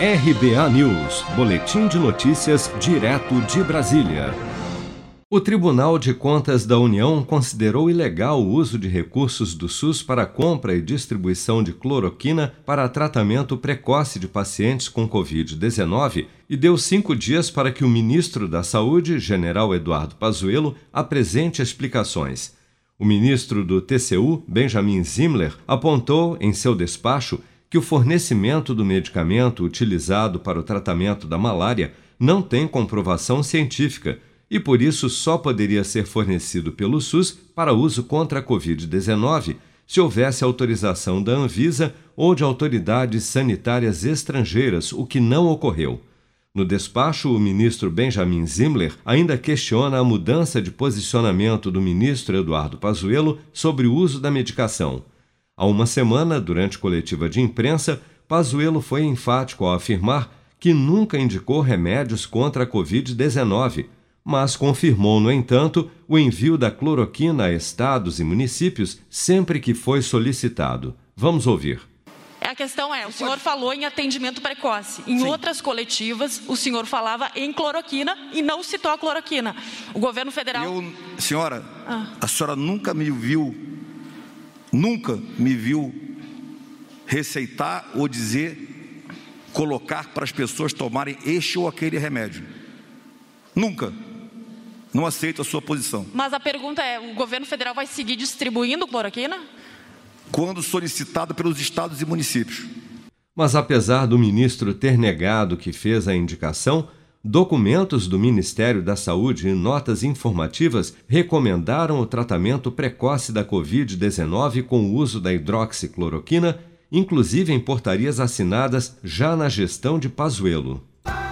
RBA News, Boletim de Notícias, direto de Brasília. O Tribunal de Contas da União considerou ilegal o uso de recursos do SUS para compra e distribuição de cloroquina para tratamento precoce de pacientes com Covid-19 e deu cinco dias para que o ministro da Saúde, general Eduardo Pazuello, apresente explicações. O ministro do TCU, Benjamin Zimler, apontou em seu despacho que o fornecimento do medicamento utilizado para o tratamento da malária não tem comprovação científica e por isso só poderia ser fornecido pelo SUS para uso contra a Covid-19 se houvesse autorização da Anvisa ou de autoridades sanitárias estrangeiras, o que não ocorreu. No despacho, o ministro Benjamin Zimler ainda questiona a mudança de posicionamento do ministro Eduardo Pazuello sobre o uso da medicação. Há uma semana, durante coletiva de imprensa, Pazuello foi enfático ao afirmar que nunca indicou remédios contra a Covid-19, mas confirmou, no entanto, o envio da cloroquina a estados e municípios sempre que foi solicitado. Vamos ouvir. A questão é, o senhor falou em atendimento precoce. Em Sim. outras coletivas, o senhor falava em cloroquina e não citou a cloroquina. O governo federal. Eu, senhora, ah. a senhora nunca me viu nunca me viu receitar ou dizer, colocar para as pessoas tomarem este ou aquele remédio. Nunca. Não aceito a sua posição. Mas a pergunta é: o governo federal vai seguir distribuindo cloroquina? Quando solicitado pelos estados e municípios. Mas apesar do ministro ter negado que fez a indicação, Documentos do Ministério da Saúde e notas informativas recomendaram o tratamento precoce da Covid-19 com o uso da hidroxicloroquina, inclusive em portarias assinadas já na gestão de Pazuello.